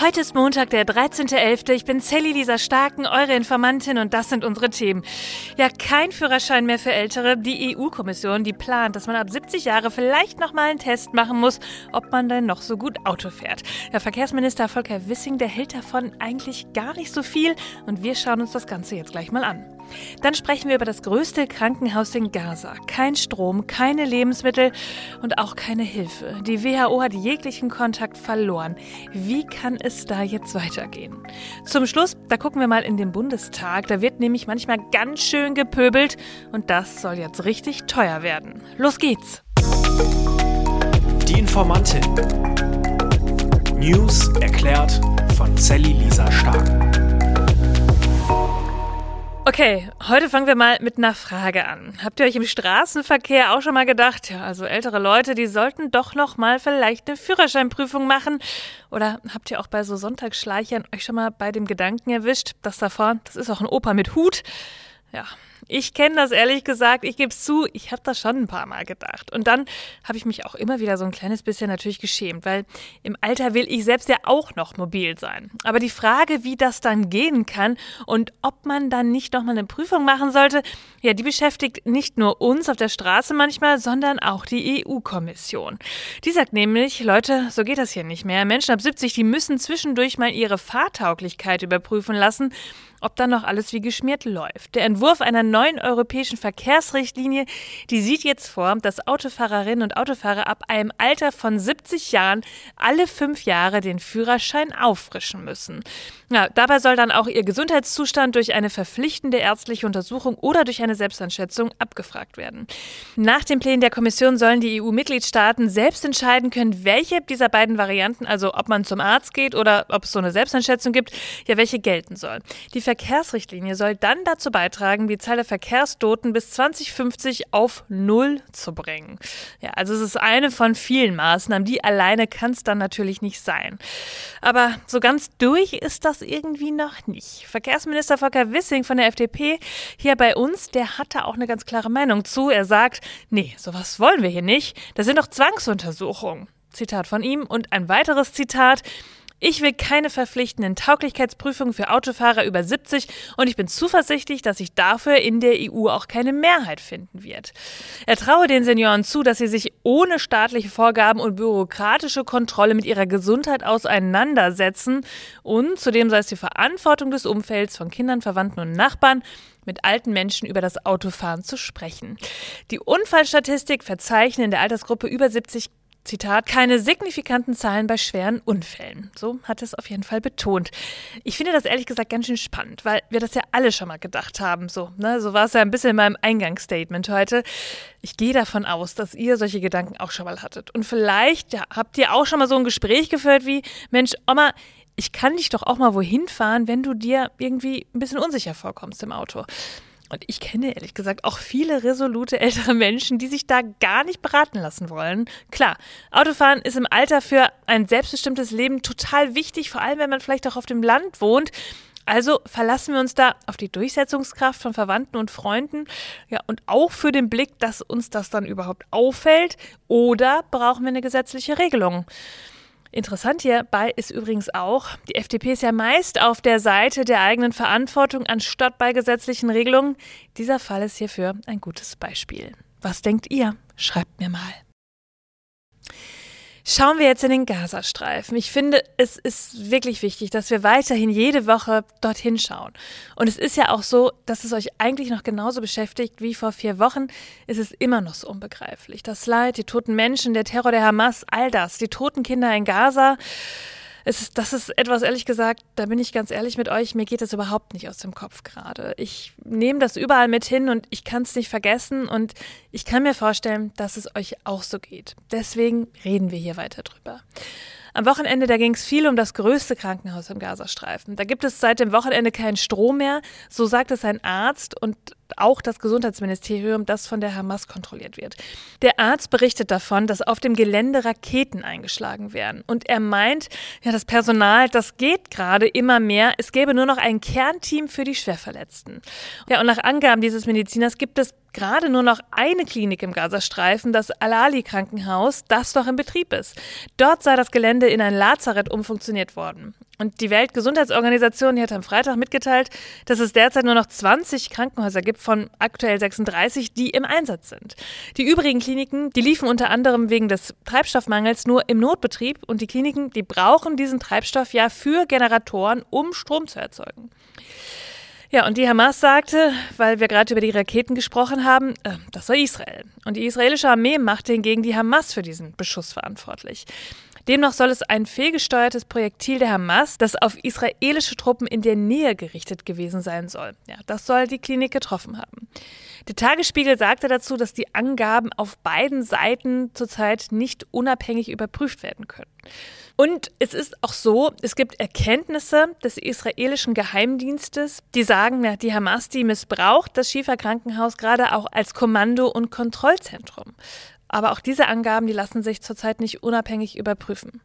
Heute ist Montag, der 13.11. Ich bin Sally Lisa Starken, eure Informantin und das sind unsere Themen. Ja, kein Führerschein mehr für Ältere. Die EU-Kommission, die plant, dass man ab 70 Jahre vielleicht noch mal einen Test machen muss, ob man denn noch so gut Auto fährt. Der Verkehrsminister Volker Wissing, der hält davon eigentlich gar nicht so viel und wir schauen uns das Ganze jetzt gleich mal an. Dann sprechen wir über das größte Krankenhaus in Gaza. Kein Strom, keine Lebensmittel und auch keine Hilfe. Die WHO hat jeglichen Kontakt verloren. Wie kann es da jetzt weitergehen? Zum Schluss, da gucken wir mal in den Bundestag. Da wird nämlich manchmal ganz schön gepöbelt und das soll jetzt richtig teuer werden. Los geht's! Die Informantin. News erklärt von Sally Lisa Stark. Okay, heute fangen wir mal mit einer Frage an. Habt ihr euch im Straßenverkehr auch schon mal gedacht, ja, also ältere Leute, die sollten doch noch mal vielleicht eine Führerscheinprüfung machen? Oder habt ihr auch bei so Sonntagsschleichern euch schon mal bei dem Gedanken erwischt, dass da vorne, das ist auch ein Opa mit Hut? Ja, ich kenne das ehrlich gesagt, ich gebe es zu, ich habe das schon ein paar Mal gedacht. Und dann habe ich mich auch immer wieder so ein kleines bisschen natürlich geschämt, weil im Alter will ich selbst ja auch noch mobil sein. Aber die Frage, wie das dann gehen kann und ob man dann nicht nochmal eine Prüfung machen sollte, ja, die beschäftigt nicht nur uns auf der Straße manchmal, sondern auch die EU-Kommission. Die sagt nämlich, Leute, so geht das hier nicht mehr. Menschen ab 70, die müssen zwischendurch mal ihre Fahrtauglichkeit überprüfen lassen ob dann noch alles wie geschmiert läuft. Der Entwurf einer neuen europäischen Verkehrsrichtlinie, die sieht jetzt vor, dass Autofahrerinnen und Autofahrer ab einem Alter von 70 Jahren alle fünf Jahre den Führerschein auffrischen müssen. Ja, dabei soll dann auch ihr Gesundheitszustand durch eine verpflichtende ärztliche Untersuchung oder durch eine Selbsteinschätzung abgefragt werden. Nach den Plänen der Kommission sollen die EU-Mitgliedstaaten selbst entscheiden können, welche dieser beiden Varianten, also ob man zum Arzt geht oder ob es so eine Selbsteinschätzung gibt, ja welche gelten soll. Die Verkehrsrichtlinie soll dann dazu beitragen, die Zahl der Verkehrstoten bis 2050 auf Null zu bringen. Ja, also es ist eine von vielen Maßnahmen. Die alleine kann es dann natürlich nicht sein. Aber so ganz durch ist das irgendwie noch nicht. Verkehrsminister Volker Wissing von der FDP hier bei uns, der hatte auch eine ganz klare Meinung zu. Er sagt, nee, sowas wollen wir hier nicht. Das sind doch Zwangsuntersuchungen. Zitat von ihm und ein weiteres Zitat. Ich will keine verpflichtenden Tauglichkeitsprüfungen für Autofahrer über 70 und ich bin zuversichtlich, dass sich dafür in der EU auch keine Mehrheit finden wird. Er traue den Senioren zu, dass sie sich ohne staatliche Vorgaben und bürokratische Kontrolle mit ihrer Gesundheit auseinandersetzen und zudem sei es die Verantwortung des Umfelds von Kindern, Verwandten und Nachbarn, mit alten Menschen über das Autofahren zu sprechen. Die Unfallstatistik verzeichnen in der Altersgruppe über 70 Zitat, keine signifikanten Zahlen bei schweren Unfällen. So hat es auf jeden Fall betont. Ich finde das ehrlich gesagt ganz schön spannend, weil wir das ja alle schon mal gedacht haben. So, ne? so war es ja ein bisschen in meinem Eingangsstatement heute. Ich gehe davon aus, dass ihr solche Gedanken auch schon mal hattet. Und vielleicht ja, habt ihr auch schon mal so ein Gespräch geführt wie, Mensch, Oma, ich kann dich doch auch mal wohin fahren, wenn du dir irgendwie ein bisschen unsicher vorkommst im Auto. Und ich kenne ehrlich gesagt auch viele resolute ältere Menschen, die sich da gar nicht beraten lassen wollen. Klar, Autofahren ist im Alter für ein selbstbestimmtes Leben total wichtig, vor allem wenn man vielleicht auch auf dem Land wohnt. Also verlassen wir uns da auf die Durchsetzungskraft von Verwandten und Freunden, ja, und auch für den Blick, dass uns das dann überhaupt auffällt, oder brauchen wir eine gesetzliche Regelung? Interessant hierbei ist übrigens auch, die FDP ist ja meist auf der Seite der eigenen Verantwortung anstatt bei gesetzlichen Regelungen. Dieser Fall ist hierfür ein gutes Beispiel. Was denkt ihr? Schreibt mir mal. Schauen wir jetzt in den Gazastreifen. Ich finde, es ist wirklich wichtig, dass wir weiterhin jede Woche dorthin schauen. Und es ist ja auch so, dass es euch eigentlich noch genauso beschäftigt wie vor vier Wochen. Es ist immer noch so unbegreiflich. Das Leid, die toten Menschen, der Terror der Hamas, all das, die toten Kinder in Gaza es ist, das ist etwas, ehrlich gesagt, da bin ich ganz ehrlich mit euch, mir geht es überhaupt nicht aus dem Kopf gerade. Ich nehme das überall mit hin und ich kann es nicht vergessen und ich kann mir vorstellen, dass es euch auch so geht. Deswegen reden wir hier weiter drüber. Am Wochenende, da ging es viel um das größte Krankenhaus im Gazastreifen. Da gibt es seit dem Wochenende keinen Strom mehr, so sagt es ein Arzt und auch das Gesundheitsministerium, das von der Hamas kontrolliert wird. Der Arzt berichtet davon, dass auf dem Gelände Raketen eingeschlagen werden. Und er meint, ja, das Personal, das geht gerade immer mehr. Es gäbe nur noch ein Kernteam für die Schwerverletzten. Ja, und nach Angaben dieses Mediziners gibt es gerade nur noch eine Klinik im Gazastreifen, das Al-Ali-Krankenhaus, das noch in Betrieb ist. Dort sei das Gelände in ein Lazarett umfunktioniert worden. Und die Weltgesundheitsorganisation die hat am Freitag mitgeteilt, dass es derzeit nur noch 20 Krankenhäuser gibt von aktuell 36, die im Einsatz sind. Die übrigen Kliniken, die liefen unter anderem wegen des Treibstoffmangels nur im Notbetrieb und die Kliniken, die brauchen diesen Treibstoff ja für Generatoren, um Strom zu erzeugen. Ja, und die Hamas sagte, weil wir gerade über die Raketen gesprochen haben, äh, das war Israel. Und die israelische Armee machte hingegen die Hamas für diesen Beschuss verantwortlich. Demnach soll es ein fehlgesteuertes Projektil der Hamas, das auf israelische Truppen in der Nähe gerichtet gewesen sein soll. Ja, das soll die Klinik getroffen haben. Der Tagesspiegel sagte dazu, dass die Angaben auf beiden Seiten zurzeit nicht unabhängig überprüft werden können. Und es ist auch so, es gibt Erkenntnisse des israelischen Geheimdienstes, die sagen, ja, die Hamas, die missbraucht das Schieferkrankenhaus gerade auch als Kommando- und Kontrollzentrum. Aber auch diese Angaben, die lassen sich zurzeit nicht unabhängig überprüfen.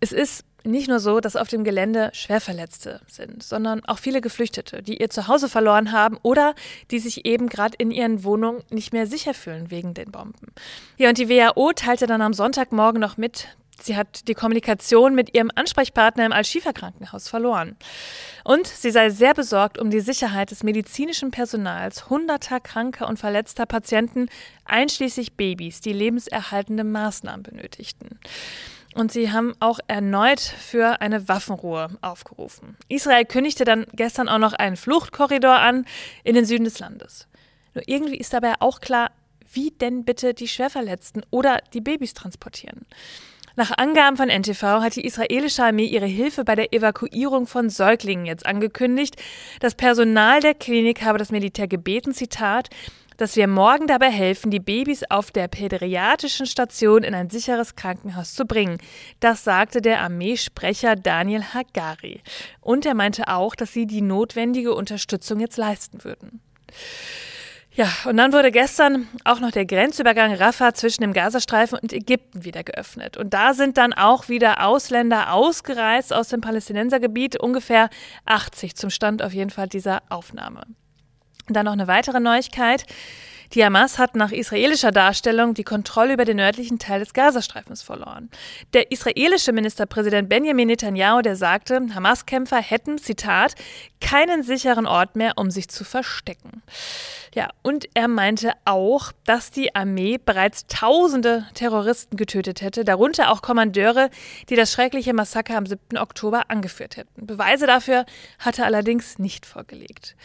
Es ist nicht nur so, dass auf dem Gelände Schwerverletzte sind, sondern auch viele Geflüchtete, die ihr Zuhause verloren haben oder die sich eben gerade in ihren Wohnungen nicht mehr sicher fühlen wegen den Bomben. Ja, und die WHO teilte dann am Sonntagmorgen noch mit, Sie hat die Kommunikation mit ihrem Ansprechpartner im Al-Shifa-Krankenhaus verloren. Und sie sei sehr besorgt um die Sicherheit des medizinischen Personals hunderter kranker und verletzter Patienten, einschließlich Babys, die lebenserhaltende Maßnahmen benötigten. Und sie haben auch erneut für eine Waffenruhe aufgerufen. Israel kündigte dann gestern auch noch einen Fluchtkorridor an in den Süden des Landes. Nur irgendwie ist dabei auch klar, wie denn bitte die Schwerverletzten oder die Babys transportieren. Nach Angaben von NTV hat die israelische Armee ihre Hilfe bei der Evakuierung von Säuglingen jetzt angekündigt. Das Personal der Klinik habe das Militär gebeten, Zitat, dass wir morgen dabei helfen, die Babys auf der pädiatrischen Station in ein sicheres Krankenhaus zu bringen. Das sagte der Armeesprecher Daniel Hagari. Und er meinte auch, dass sie die notwendige Unterstützung jetzt leisten würden. Ja, und dann wurde gestern auch noch der Grenzübergang Rafah zwischen dem Gazastreifen und Ägypten wieder geöffnet. Und da sind dann auch wieder Ausländer ausgereist aus dem Palästinensergebiet, ungefähr 80 zum Stand auf jeden Fall dieser Aufnahme. Und dann noch eine weitere Neuigkeit. Die Hamas hat nach israelischer Darstellung die Kontrolle über den nördlichen Teil des Gazastreifens verloren. Der israelische Ministerpräsident Benjamin Netanyahu, der sagte, Hamas-Kämpfer hätten, Zitat, keinen sicheren Ort mehr, um sich zu verstecken. Ja, und er meinte auch, dass die Armee bereits tausende Terroristen getötet hätte, darunter auch Kommandeure, die das schreckliche Massaker am 7. Oktober angeführt hätten. Beweise dafür hatte er allerdings nicht vorgelegt.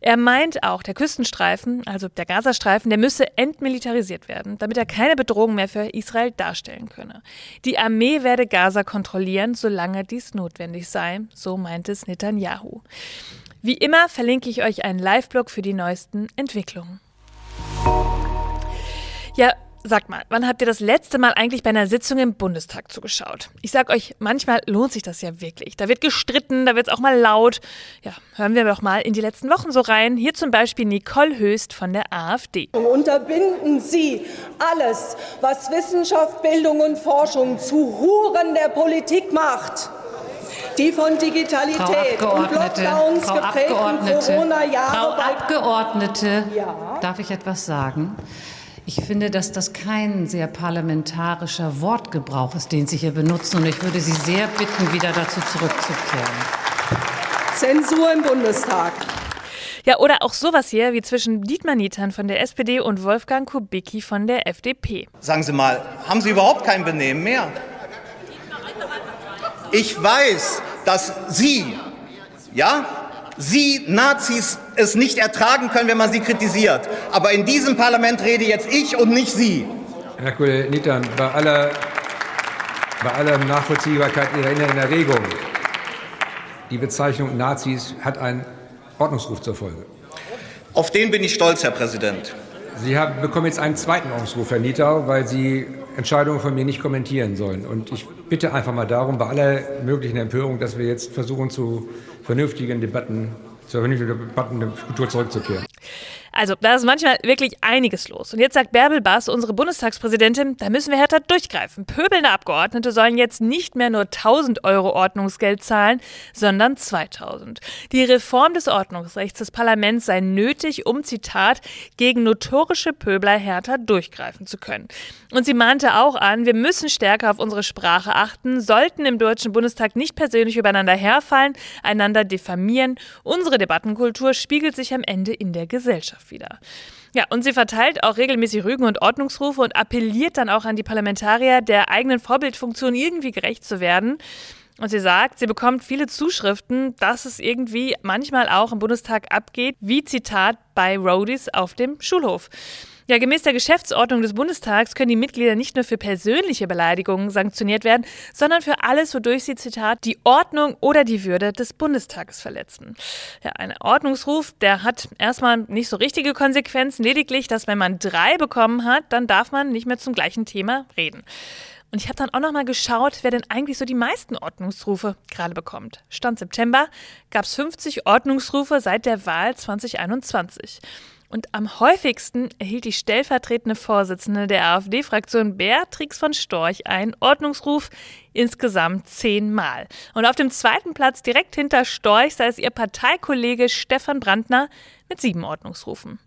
Er meint auch, der Küstenstreifen, also der Gazastreifen, der müsse entmilitarisiert werden, damit er keine Bedrohung mehr für Israel darstellen könne. Die Armee werde Gaza kontrollieren, solange dies notwendig sei, so meint es Netanyahu. Wie immer verlinke ich euch einen Live-Blog für die neuesten Entwicklungen. Ja, Sagt mal, wann habt ihr das letzte Mal eigentlich bei einer Sitzung im Bundestag zugeschaut? Ich sag euch, manchmal lohnt sich das ja wirklich. Da wird gestritten, da wird es auch mal laut. Ja, hören wir doch mal in die letzten Wochen so rein. Hier zum Beispiel Nicole Höst von der AfD. Unterbinden Sie alles, was Wissenschaft, Bildung und Forschung zu Huren der Politik macht die von Digitalität und Lockdowns Frau geprägten Corona-Jahre. Frau Abgeordnete, ja? darf ich etwas sagen? Ich finde, dass das kein sehr parlamentarischer Wortgebrauch ist, den Sie hier benutzen. Und ich würde Sie sehr bitten, wieder dazu zurückzukehren. Zensur im Bundestag. Ja, oder auch sowas hier wie zwischen Dietmar Nietern von der SPD und Wolfgang Kubicki von der FDP. Sagen Sie mal, haben Sie überhaupt kein Benehmen mehr? Ich weiß, dass Sie, ja, Sie Nazis es nicht ertragen können, wenn man sie kritisiert. Aber in diesem Parlament rede jetzt ich und nicht Sie. Herr Kollege Nittern, bei aller, bei aller Nachvollziehbarkeit Ihrer inneren Erregung, die Bezeichnung Nazis hat einen Ordnungsruf zur Folge. Auf den bin ich stolz, Herr Präsident. Sie haben, bekommen jetzt einen zweiten Ordnungsruf, Herr Nietau, weil Sie Entscheidungen von mir nicht kommentieren sollen. Und ich bitte einfach mal darum, bei aller möglichen Empörung, dass wir jetzt versuchen, zu vernünftigen Debatten, zur vernünftigen Debattenkultur zurückzukehren. Also, da ist manchmal wirklich einiges los. Und jetzt sagt Bärbel Bass, unsere Bundestagspräsidentin, da müssen wir härter durchgreifen. Pöbelnde Abgeordnete sollen jetzt nicht mehr nur 1000 Euro Ordnungsgeld zahlen, sondern 2000. Die Reform des Ordnungsrechts des Parlaments sei nötig, um, Zitat, gegen notorische Pöbler härter durchgreifen zu können. Und sie mahnte auch an, wir müssen stärker auf unsere Sprache achten, sollten im Deutschen Bundestag nicht persönlich übereinander herfallen, einander diffamieren. Unsere Debattenkultur spiegelt sich am Ende in der Gesellschaft wieder. Ja, und sie verteilt auch regelmäßig Rügen und Ordnungsrufe und appelliert dann auch an die Parlamentarier, der eigenen Vorbildfunktion irgendwie gerecht zu werden. Und sie sagt, sie bekommt viele Zuschriften, dass es irgendwie manchmal auch im Bundestag abgeht, wie Zitat bei Roadies auf dem Schulhof. Ja, gemäß der Geschäftsordnung des Bundestags können die Mitglieder nicht nur für persönliche Beleidigungen sanktioniert werden, sondern für alles, wodurch sie, Zitat, die Ordnung oder die Würde des Bundestages verletzen. Ja, ein Ordnungsruf, der hat erstmal nicht so richtige Konsequenzen, lediglich, dass wenn man drei bekommen hat, dann darf man nicht mehr zum gleichen Thema reden. Und ich habe dann auch noch mal geschaut, wer denn eigentlich so die meisten Ordnungsrufe gerade bekommt. Stand September gab es 50 Ordnungsrufe seit der Wahl 2021. Und am häufigsten erhielt die stellvertretende Vorsitzende der AfD-Fraktion Beatrix von Storch einen Ordnungsruf insgesamt zehnmal. Und auf dem zweiten Platz direkt hinter Storch es ihr Parteikollege Stefan Brandner mit sieben Ordnungsrufen.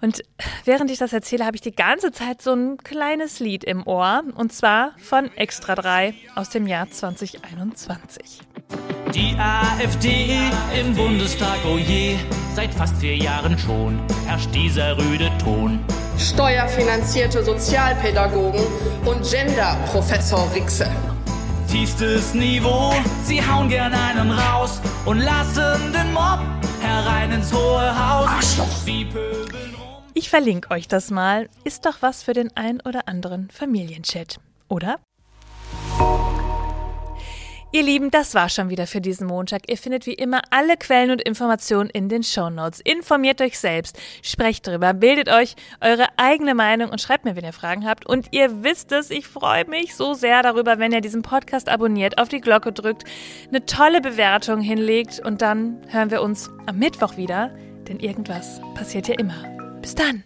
Und während ich das erzähle, habe ich die ganze Zeit so ein kleines Lied im Ohr. Und zwar von Extra 3 aus dem Jahr 2021. Die AfD im Bundestag, oh je, seit fast vier Jahren schon herrscht dieser rüde Ton. Steuerfinanzierte Sozialpädagogen und Genderprofessor Rixe. Tiefstes Niveau, sie hauen gern einen raus und lassen den Mob herein ins Hohe Haus. Arschloch. Ich verlinke euch das mal. Ist doch was für den ein oder anderen Familienchat, oder? Ihr Lieben, das war schon wieder für diesen Montag. Ihr findet wie immer alle Quellen und Informationen in den Show Notes. Informiert euch selbst, sprecht drüber, bildet euch eure eigene Meinung und schreibt mir, wenn ihr Fragen habt. Und ihr wisst es, ich freue mich so sehr darüber, wenn ihr diesen Podcast abonniert, auf die Glocke drückt, eine tolle Bewertung hinlegt und dann hören wir uns am Mittwoch wieder, denn irgendwas passiert ja immer. Bis dann!